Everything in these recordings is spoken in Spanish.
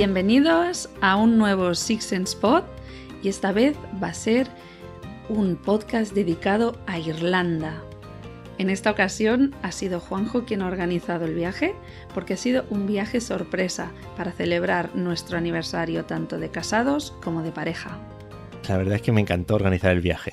Bienvenidos a un nuevo Six Sense Pod y esta vez va a ser un podcast dedicado a Irlanda. En esta ocasión ha sido Juanjo quien ha organizado el viaje porque ha sido un viaje sorpresa para celebrar nuestro aniversario tanto de casados como de pareja. La verdad es que me encantó organizar el viaje.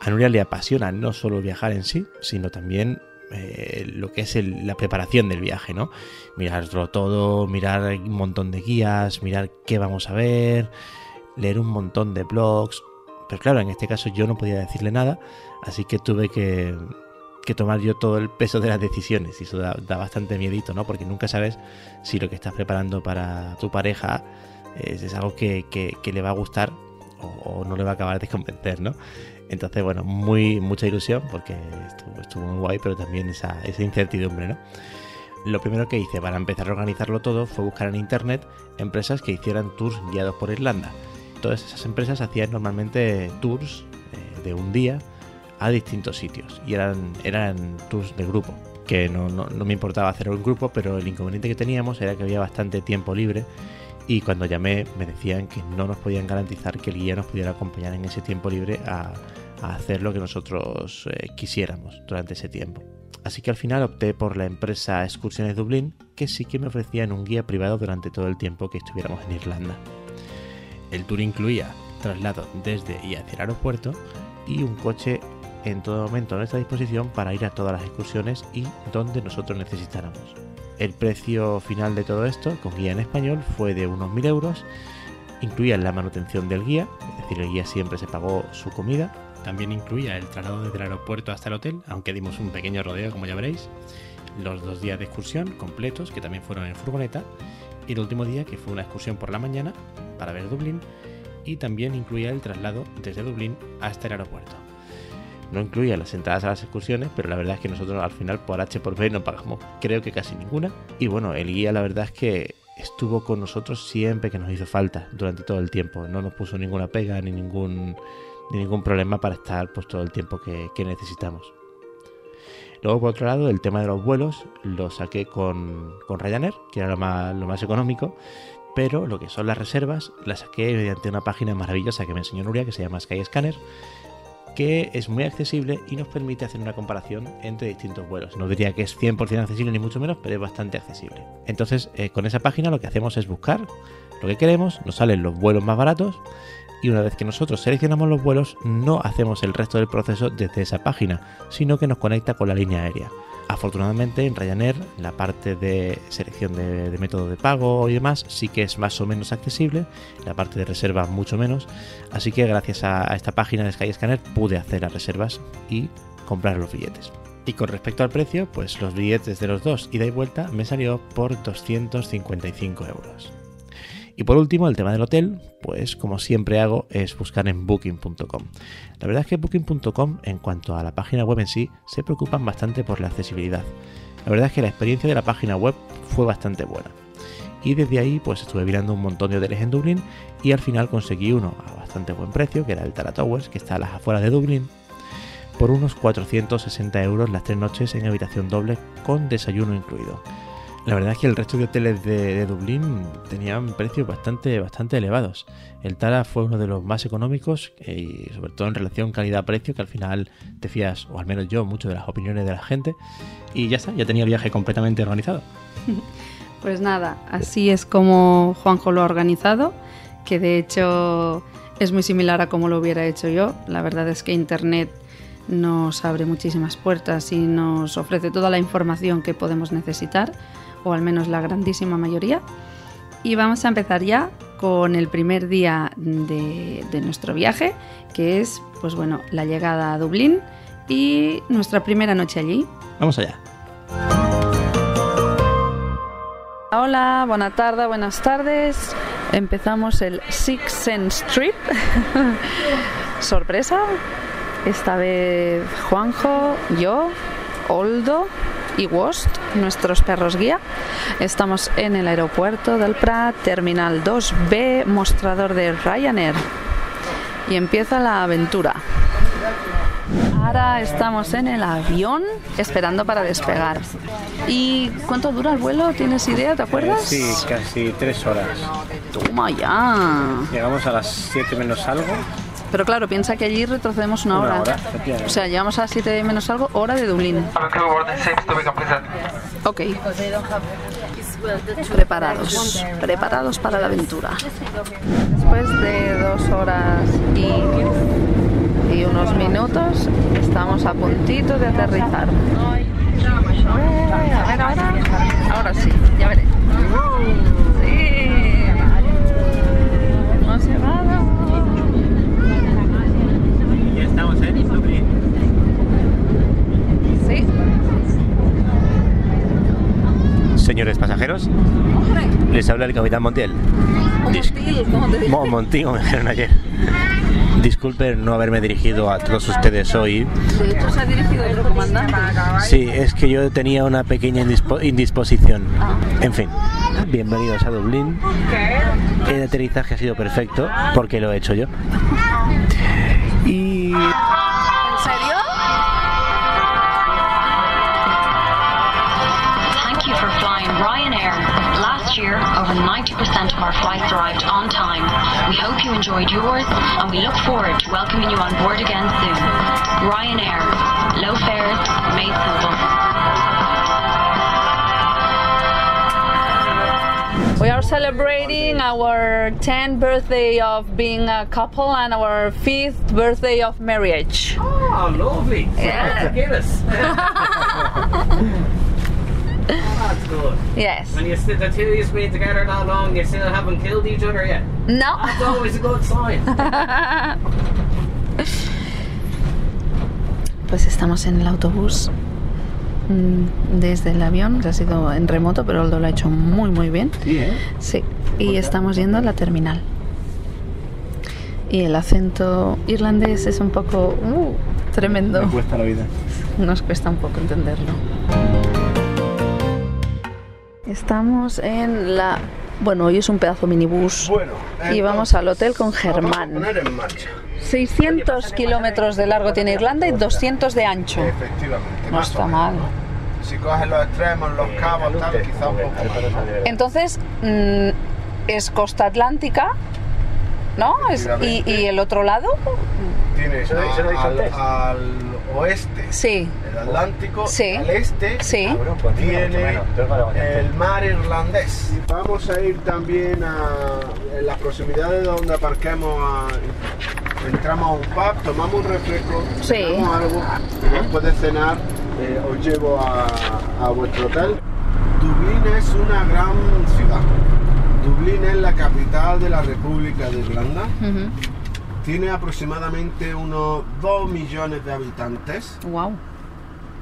A Nuria le apasiona no solo viajar en sí, sino también eh, lo que es la preparación del viaje, ¿no? Mirarlo todo, mirar un montón de guías, mirar qué vamos a ver, leer un montón de blogs. Pero claro, en este caso yo no podía decirle nada, así que tuve que, tomar yo todo el peso de las decisiones y eso da, bastante miedito, ¿no? Porque nunca sabes si lo que estás preparando para tu pareja es, algo que, le va a gustar o, no le va a acabar de convencer, ¿no? Entonces, bueno, muy, mucha ilusión porque estuvo, muy guay, pero también esa, esa incertidumbre, ¿no? Lo primero que hice para empezar a organizarlo todo fue buscar en internet empresas que hicieran tours guiados por Irlanda. Todas esas empresas hacían normalmente tours eh, de un día a distintos sitios y eran, eran tours de grupo, que no, no, no me importaba hacer un grupo, pero el inconveniente que teníamos era que había bastante tiempo libre y cuando llamé me decían que no nos podían garantizar que el guía nos pudiera acompañar en ese tiempo libre a, hacer lo que nosotros eh, quisiéramos durante ese tiempo. Así que al final opté por la empresa Excursiones Dublín, que sí que me ofrecían un guía privado durante todo el tiempo que estuviéramos en Irlanda. El tour incluía traslado desde y hacia el aeropuerto y un coche en todo momento a nuestra disposición para ir a todas las excursiones y donde nosotros necesitáramos. El precio final de todo esto, con guía en español, fue de unos 1000 euros. Incluía la manutención del guía, es decir, el guía siempre se pagó su comida, también incluía el traslado desde el aeropuerto hasta el hotel, aunque dimos un pequeño rodeo, como ya veréis. Los dos días de excursión completos, que también fueron en furgoneta. Y el último día, que fue una excursión por la mañana para ver Dublín. Y también incluía el traslado desde Dublín hasta el aeropuerto. No incluía las entradas a las excursiones, pero la verdad es que nosotros al final por H por B no pagamos creo que casi ninguna. Y bueno, el guía la verdad es que estuvo con nosotros siempre que nos hizo falta durante todo el tiempo. No nos puso ninguna pega ni ningún ningún problema para estar pues, todo el tiempo que, necesitamos. Luego, por otro lado, el tema de los vuelos lo saqué con, con Ryanair, que era lo más, lo más económico, pero lo que son las reservas las saqué mediante una página maravillosa que me enseñó Nuria, que se llama Skyscanner, que es muy accesible y nos permite hacer una comparación entre distintos vuelos. No diría que es 100% accesible ni mucho menos, pero es bastante accesible. Entonces, eh, con esa página lo que hacemos es buscar lo que queremos, nos salen los vuelos más baratos y una vez que nosotros seleccionamos los vuelos no hacemos el resto del proceso desde esa página, sino que nos conecta con la línea aérea. Afortunadamente en Ryanair la parte de selección de, método de pago y demás sí que es más o menos accesible, la parte de reserva mucho menos, así que gracias a, esta página de Skyscanner pude hacer las reservas y comprar los billetes. Y con respecto al precio, pues los billetes de los dos ida y vuelta me salió por 255 euros. Y por último, el tema del hotel, pues como siempre hago, es buscar en booking.com. La verdad es que booking.com, en cuanto a la página web en sí, se preocupan bastante por la accesibilidad. La verdad es que la experiencia de la página web fue bastante buena. Y desde ahí pues estuve mirando un montón de hoteles en Dublín y al final conseguí uno a bastante buen precio, que era el Tara Towers, que está a las afueras de Dublín, por unos 460 euros las tres noches en habitación doble con desayuno incluido. La verdad es que el resto de hoteles de, Dublín tenían precios bastante, bastante elevados. El Tara fue uno de los más económicos y sobre todo en relación calidad-precio, que al final te fías, o al menos yo, mucho de las opiniones de la gente. Y ya está, ya tenía el viaje completamente organizado. Pues nada, así es como Juanjo lo ha organizado, que de hecho es muy similar a como lo hubiera hecho yo. La verdad es que Internet nos abre muchísimas puertas y nos ofrece toda la información que podemos necesitar o al menos la grandísima mayoría. Y vamos a empezar ya con el primer día de, nuestro viaje, que es, pues bueno, la llegada a Dublín y nuestra primera noche allí. Vamos allá. Hola, buena tarde, buenas tardes. Empezamos el Six Sense Trip. Sorpresa. Esta vez Juanjo, yo, Oldo y Wost, nuestros perros guía. Estamos en el aeropuerto del Prat, terminal 2B, mostrador de Ryanair. Y empieza la aventura. Ahora estamos en el avión esperando para despegar. ¿Y cuánto dura el vuelo? ¿Tienes idea? ¿Te acuerdas? Sí, casi tres horas. Toma ya. Llegamos a las 7 menos algo. Pero claro, piensa que allí retrocedemos una, Una hora. o sea, llegamos a las 7 menos algo, hora de Dublín. Ok. Preparados. Preparados para la aventura. Después de dos horas y, y unos minutos, estamos a puntito de aterrizar. Eh, a ver ahora. Ahora sí, ya veré. Sí. Hemos llegado. Ya estamos en Dublín. Sí. Les habla el capitán Montiel. Dis- Montil, ¿cómo te digo? Mo- Monti, como me dijeron ayer. Disculpen no haberme dirigido a todos ustedes hoy. De hecho, se ha dirigido otro comandante. Sí, es que yo tenía una pequeña indispo- indisposición. Ah. En fin, bienvenidos a Dublín. El aterrizaje ha sido perfecto porque lo he hecho yo. Y Last year, over 90% of our flights arrived on time. We hope you enjoyed yours, and we look forward to welcoming you on board again soon. Ryanair, low fares, made simple. We are celebrating our 10th birthday of being a couple and our 5th birthday of marriage. Oh, lovely. Yeah. Guinness. That's good. Yes. When you still, the two of you been together that long, you still haven't killed each other yet. No. That's always a good sign. Pues estamos en el autobús mm, desde el avión. Ha sido en remoto, pero Aldo lo ha hecho muy, muy bien. Sí, ¿eh? Sí. Y estamos yendo a la terminal. Y el acento irlandés es un poco uh, tremendo. cuesta la vida. Nos cuesta un poco entenderlo. Estamos en la... Bueno, hoy es un pedazo minibús. Bueno, y vamos al hotel con Vamos a Germán. poner en marcha. 600 kilómetros de largo tiene Irlanda y 200 de ancho. Efectivamente. No más está mal. ¿no? Si coges los extremos, los cabos, tal, quizá un poco más. Entonces, mm, es costa atlántica, ¿no? Es- y, y el otro lado? Tienes ¿Se lo- se lo he dicho al, al oeste Sí. el Atlántico, Sí. al este Sí. tiene el mar irlandés. Vamos a ir también a en las proximidades de donde aparquemos, a- entramos a un pub, tomamos un refresco, Sí. cenamos algo y después de cenar eh, os llevo a, a vuestro hotel. Dublín es una gran ciudad. Dublín es la capital de la República de Irlanda. Ujú. Tiene aproximadamente unos 2 millones de habitantes. Wow.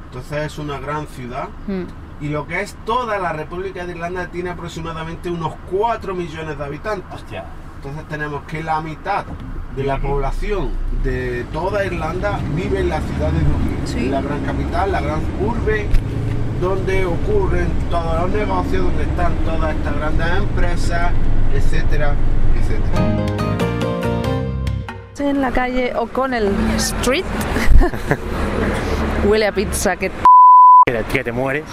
Entonces es una gran ciudad. Mm. Y lo que es toda la República de Irlanda tiene aproximadamente unos 4 millones de habitantes. Hostia. Entonces tenemos que la mitad de la población de toda Irlanda vive en la ciudad de Dublín. Sí. La gran capital, la gran urbe donde ocurren todos los negocios, donde están todas estas grandes empresas, etcétera, etcétera. En la calle O'Connell Street. Huele a pizza que Que te- que te mueres.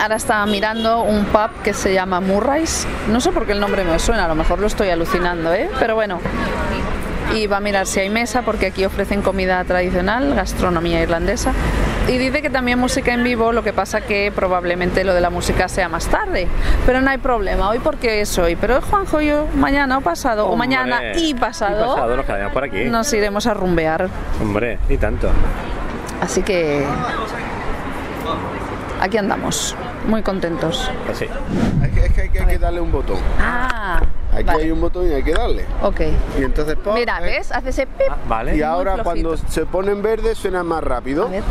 Ahora estaba mirando un pub que se llama Murray's. No sé por qué el nombre me suena, a lo mejor lo estoy alucinando, ¿eh? Pero bueno. Y va a mirar si hay mesa porque aquí ofrecen comida tradicional, gastronomía irlandesa. Y dice que también música en vivo, lo que pasa que probablemente lo de la música sea más tarde. Pero no hay problema, hoy porque es hoy. Pero Juanjo yo, mañana o pasado, o mañana y pasado, Y pasado nos quedamos por aquí. nos iremos a rumbear. Hombre, y tanto. Así que aquí andamos, muy contentos. Pues sí. Es que, es que hay, que- hay que darle un botón. Ah, Aquí vale. hay un botón y hay que darle. Ok. Y entonces pop, Mira, eh, ¿ves? Hace ese pip. Vale. Y ahora cuando se pone en verde suena más rápido. A ver.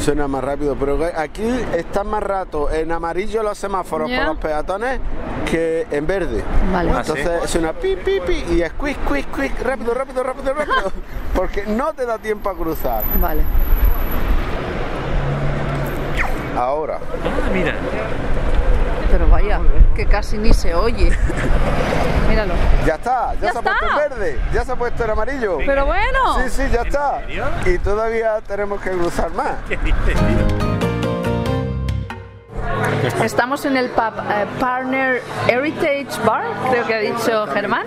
Suena más rápido, pero aquí está más rato en amarillo los semáforos Ya. para los peatones que en verde. Vale. Ah, sí. Entonces suena pi pi pi y es quick quick quick rápido rápido rápido rápido porque no te da tiempo a cruzar. Vale. Ahora, Ah, mira. Pero vaya, que casi ni se oye. Míralo. Ya está, ya, ¡Ya se ha puesto en verde, ya se ha puesto en amarillo. Pero bueno. Sí, sí, ya está. Y todavía tenemos que cruzar más. Estamos en el pub eh, Partner Heritage Bar, creo que ha dicho Germán.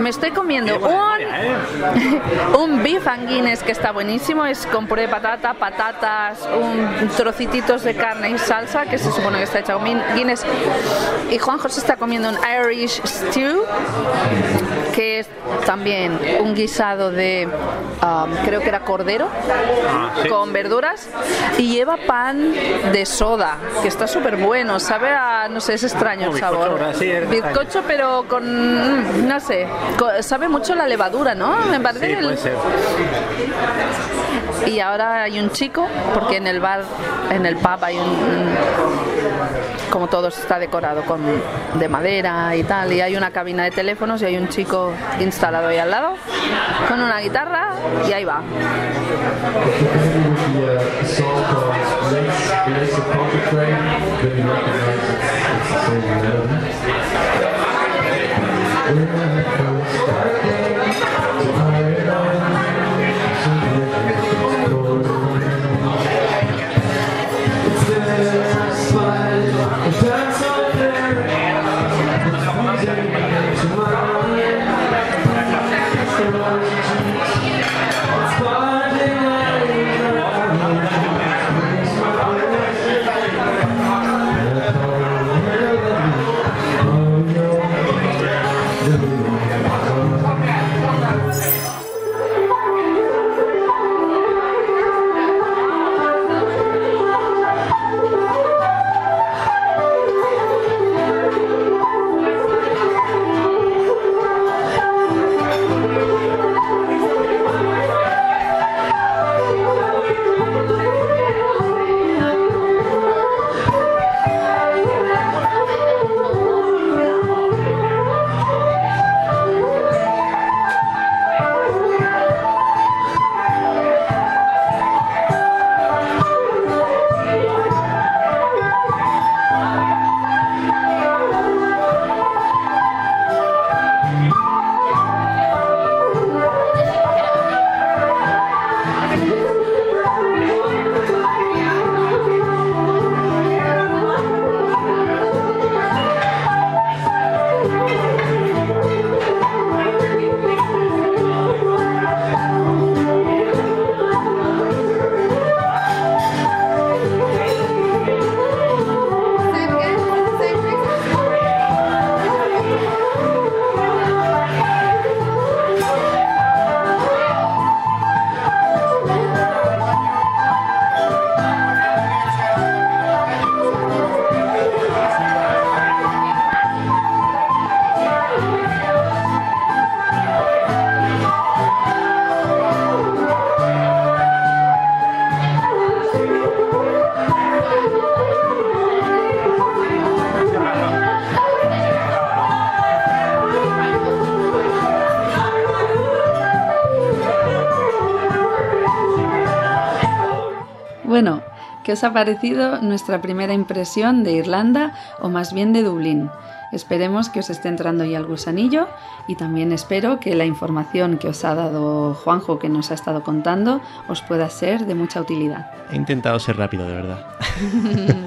Me estoy comiendo un, un beef and Guinness que está buenísimo, es con puré de patata, patatas, un trocititos de carne y salsa, que se supone que está hecha con Guinness. Y Juanjo se está comiendo un Irish Stew, que es también un guisado de, um, creo que era cordero, con verduras, y lleva pan de soda, que está súper bueno, sabe a, no sé, es extraño el sabor. Bizcocho, pero con, mm, no sé, sabe mucho la levadura, ¿no? Me parece el- y ahora hay un chico, porque en el bar, en el pub hay un, un- como todo está decorado con de madera y tal, y hay una cabina de teléfonos y hay un chico instalado ahí al lado con una guitarra y ahí va. ¿Qué os ha parecido nuestra primera impresión de Irlanda o más bien de Dublín? Esperemos que os esté entrando ya el gusanillo y también espero que la información que os ha dado Juanjo, que nos ha estado contando, os pueda ser de mucha utilidad. He intentado ser rápido, de verdad.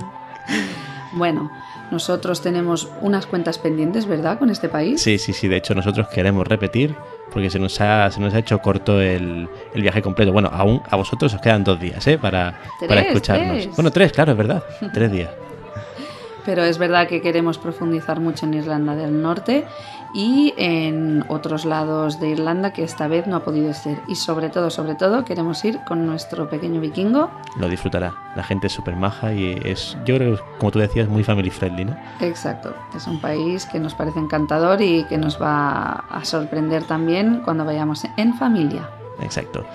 Bueno, nosotros tenemos unas cuentas pendientes, ¿verdad? Con este país. Sí, sí, sí. De hecho, nosotros queremos repetir porque se nos ha, se nos ha hecho corto el, el viaje completo. Bueno, aún a vosotros os quedan dos días, ¿eh? Para, para escucharnos. tres. Bueno, tres, claro, es verdad. tres días. Pero es verdad que queremos profundizar mucho en Irlanda del Norte y en otros lados de Irlanda que esta vez no ha podido ser. Y sobre todo, sobre todo, queremos ir con nuestro pequeño vikingo. Lo disfrutará. La gente es súper maja y es, yo creo que, como tú decías, muy family friendly, ¿no? Exacto, es un país que nos parece encantador y que nos va a sorprender también cuando vayamos en familia. Exacto.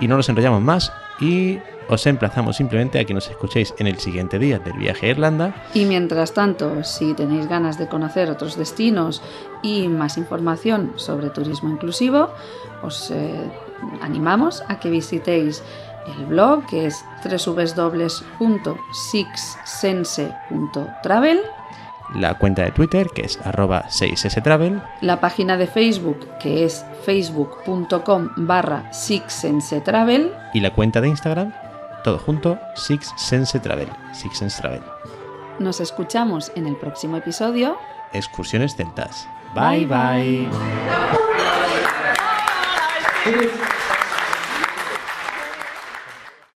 Y no nos enrollamos más y os emplazamos simplemente a que nos escuchéis en el siguiente día del viaje a Irlanda. Y mientras tanto, si tenéis ganas de conocer otros destinos y más información sobre turismo inclusivo, os eh, animamos a que visitéis el blog que es www.sixsense.travel la cuenta de Twitter, que es arroba 6stravel, La página de Facebook, que es facebook.com barra sixsensetravel. y la cuenta de Instagram, todo junto, Six Sense Travel, Six Sense Travel. Nos escuchamos en el próximo episodio. Excursiones celtas. Bye bye. Bye.